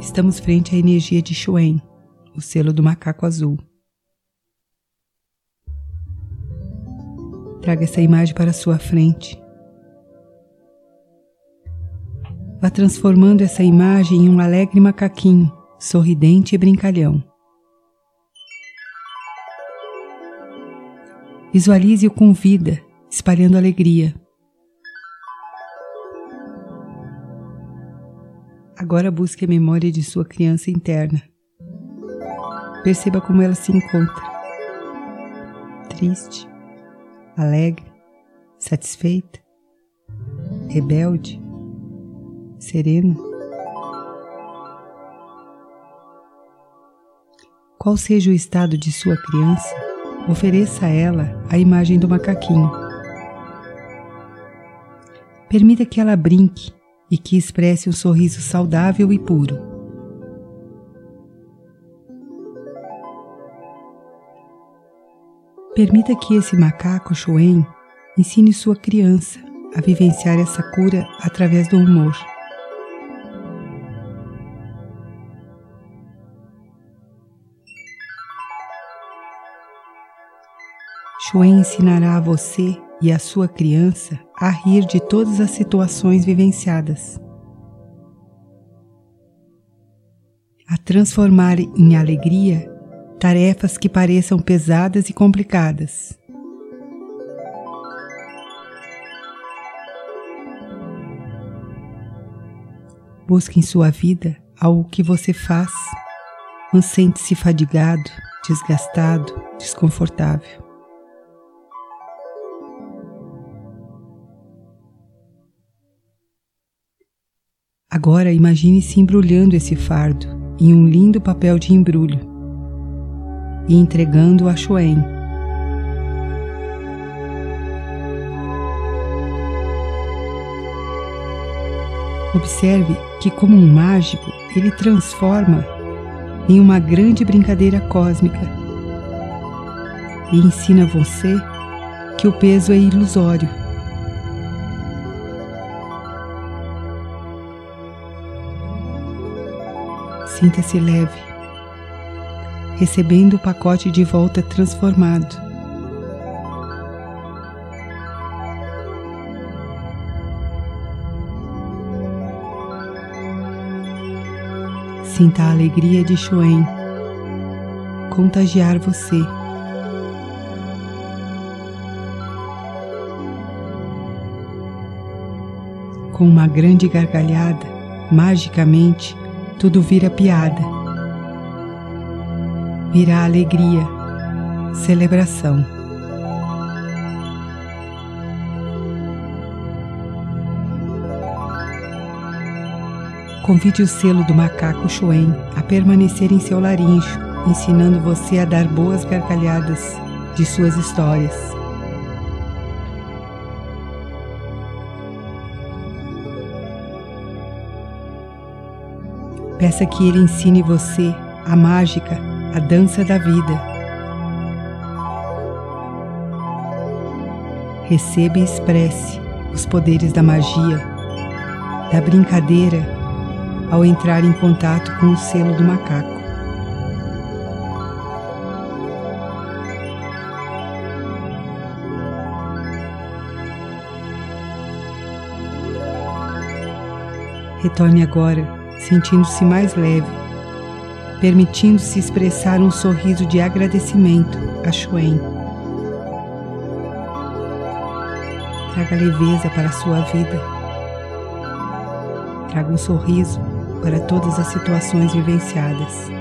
Estamos frente à energia de Shuen, o selo do macaco azul. Traga essa imagem para sua frente. Vá transformando essa imagem em um alegre macaquinho, sorridente e brincalhão. Visualize-o com vida, espalhando alegria. Agora busque a memória de sua criança interna. Perceba como ela se encontra. Triste, alegre, satisfeita, rebelde, serena. Qual seja o estado de sua criança, ofereça a ela a imagem do macaquinho. Permita que ela brinque e que expresse um sorriso saudável e puro. Permita que esse macaco Shuen ensine sua criança a vivenciar essa cura através do humor. Shuen ensinará a você e a sua criança a rir de todas as situações vivenciadas, a transformar em alegria tarefas que pareçam pesadas e complicadas. Busque em sua vida algo que você faz, mas sente-se fadigado, desgastado, desconfortável. Agora imagine-se embrulhando esse fardo em um lindo papel de embrulho e entregando a Shoen. Observe que, como um mágico, ele transforma em uma grande brincadeira cósmica e ensina você que o peso é ilusório Sinta-se leve, recebendo o pacote de volta transformado. Sinta a alegria de Shuen contagiar você. Com uma grande gargalhada, magicamente, tudo vira piada, vira alegria, celebração. Convide o selo do macaco Chuen a permanecer em seu larincho, ensinando você a dar boas gargalhadas de suas histórias. Peça que Ele ensine você a mágica, a dança da vida. Receba e expresse os poderes da magia, da brincadeira, ao entrar em contato com o selo do macaco. Retorne agora sentindo-se mais leve, permitindo-se expressar um sorriso de agradecimento a Shuen. Traga leveza para a sua vida. Traga um sorriso para todas as situações vivenciadas.